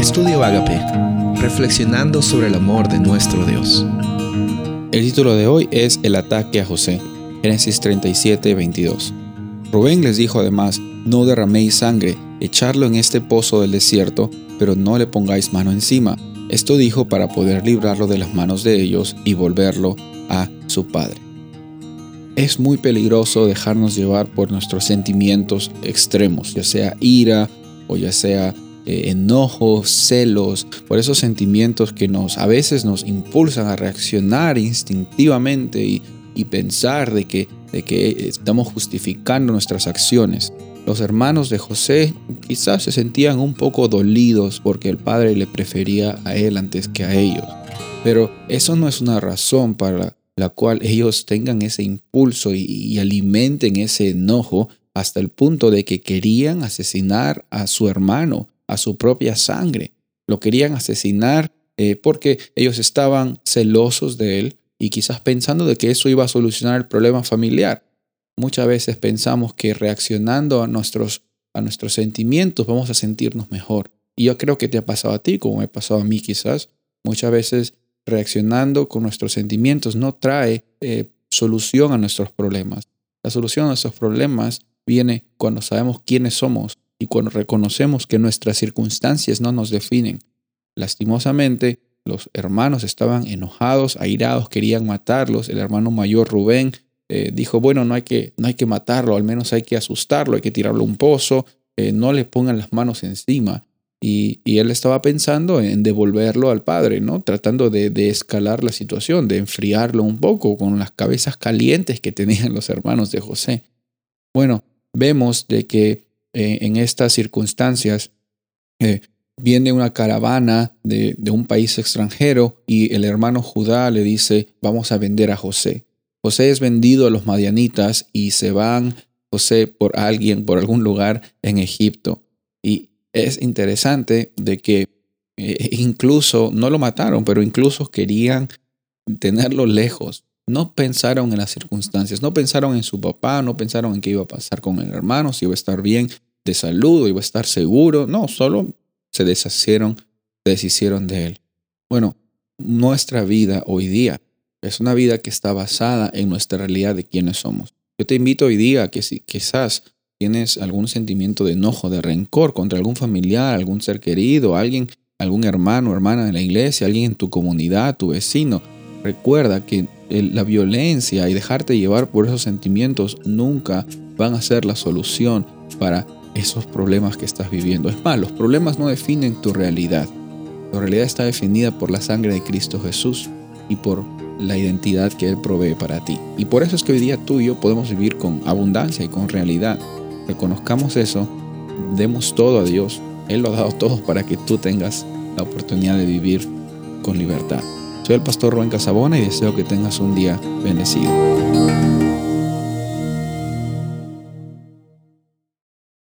Estudio Agape, reflexionando sobre el amor de nuestro Dios. El título de hoy es El ataque a José, Génesis 37, 22. Rubén les dijo además, no derraméis sangre, echarlo en este pozo del desierto, pero no le pongáis mano encima. Esto dijo para poder librarlo de las manos de ellos y volverlo a su padre. Es muy peligroso dejarnos llevar por nuestros sentimientos extremos, ya sea ira o ya sea eh, enojo, celos, por esos sentimientos que nos a veces nos impulsan a reaccionar instintivamente y, pensar de que, de que estamos justificando nuestras acciones. Los hermanos de José quizás se sentían un poco dolidos porque el padre le prefería a él antes que a ellos. Pero eso no es una razón para la cual ellos tengan ese impulso y alimenten ese enojo hasta el punto de que querían asesinar a su hermano a su propia sangre. Lo querían asesinar eh, porque ellos estaban celosos de él y quizás pensando de que eso iba a solucionar el problema familiar. Muchas veces pensamos que reaccionando a nuestros, a nuestros sentimientos vamos a sentirnos mejor. Y yo creo que te ha pasado a ti, como me ha pasado a mí quizás. Muchas veces reaccionando con nuestros sentimientos no trae eh, solución a nuestros problemas. La solución a nuestros problemas viene cuando sabemos quiénes somos y cuando reconocemos que nuestras circunstancias no nos definen. Lastimosamente, los hermanos estaban enojados, airados, querían matarlos. El hermano mayor Rubén eh, dijo, bueno, no hay, que, no hay que matarlo, al menos hay que asustarlo, hay que tirarlo a un pozo, eh, no le pongan las manos encima. Y, él estaba pensando en devolverlo al padre, ¿no? Tratando de, de, escalar la situación, de enfriarlo un poco con las cabezas calientes que tenían los hermanos de José. Bueno, vemos de que eh, en estas circunstancias, eh, viene una caravana de, un país extranjero y el hermano Judá le dice, vamos a vender a José. José es vendido a los madianitas y se van José por alguien, por algún lugar en Egipto. Y es interesante de que eh, incluso, no lo mataron, pero incluso querían tenerlo lejos. No pensaron en las circunstancias, no pensaron en su papá, no pensaron en qué iba a pasar con el hermano, si iba a estar bien de salud, iba a estar seguro. No, solo se deshicieron, deshicieron de él. Bueno, nuestra vida hoy día es una vida que está basada en nuestra realidad de quiénes somos. Yo te invito hoy día que si quizás tienes algún sentimiento de enojo, de rencor contra algún familiar, algún ser querido, alguien, algún hermano, hermana de la iglesia, alguien en tu comunidad, tu vecino, recuerda que la violencia y dejarte llevar por esos sentimientos nunca van a ser la solución para esos problemas que estás viviendo. Es más, los problemas no definen tu realidad. Tu realidad está definida por la sangre de Cristo Jesús y por la identidad que Él provee para ti. Y por eso es que hoy día tú y yo podemos vivir con abundancia y con realidad. Reconozcamos eso, demos todo a Dios. Él lo ha dado todo para que tú tengas la oportunidad de vivir con libertad. Soy el pastor Rubén Casabona y deseo que tengas un día bendecido.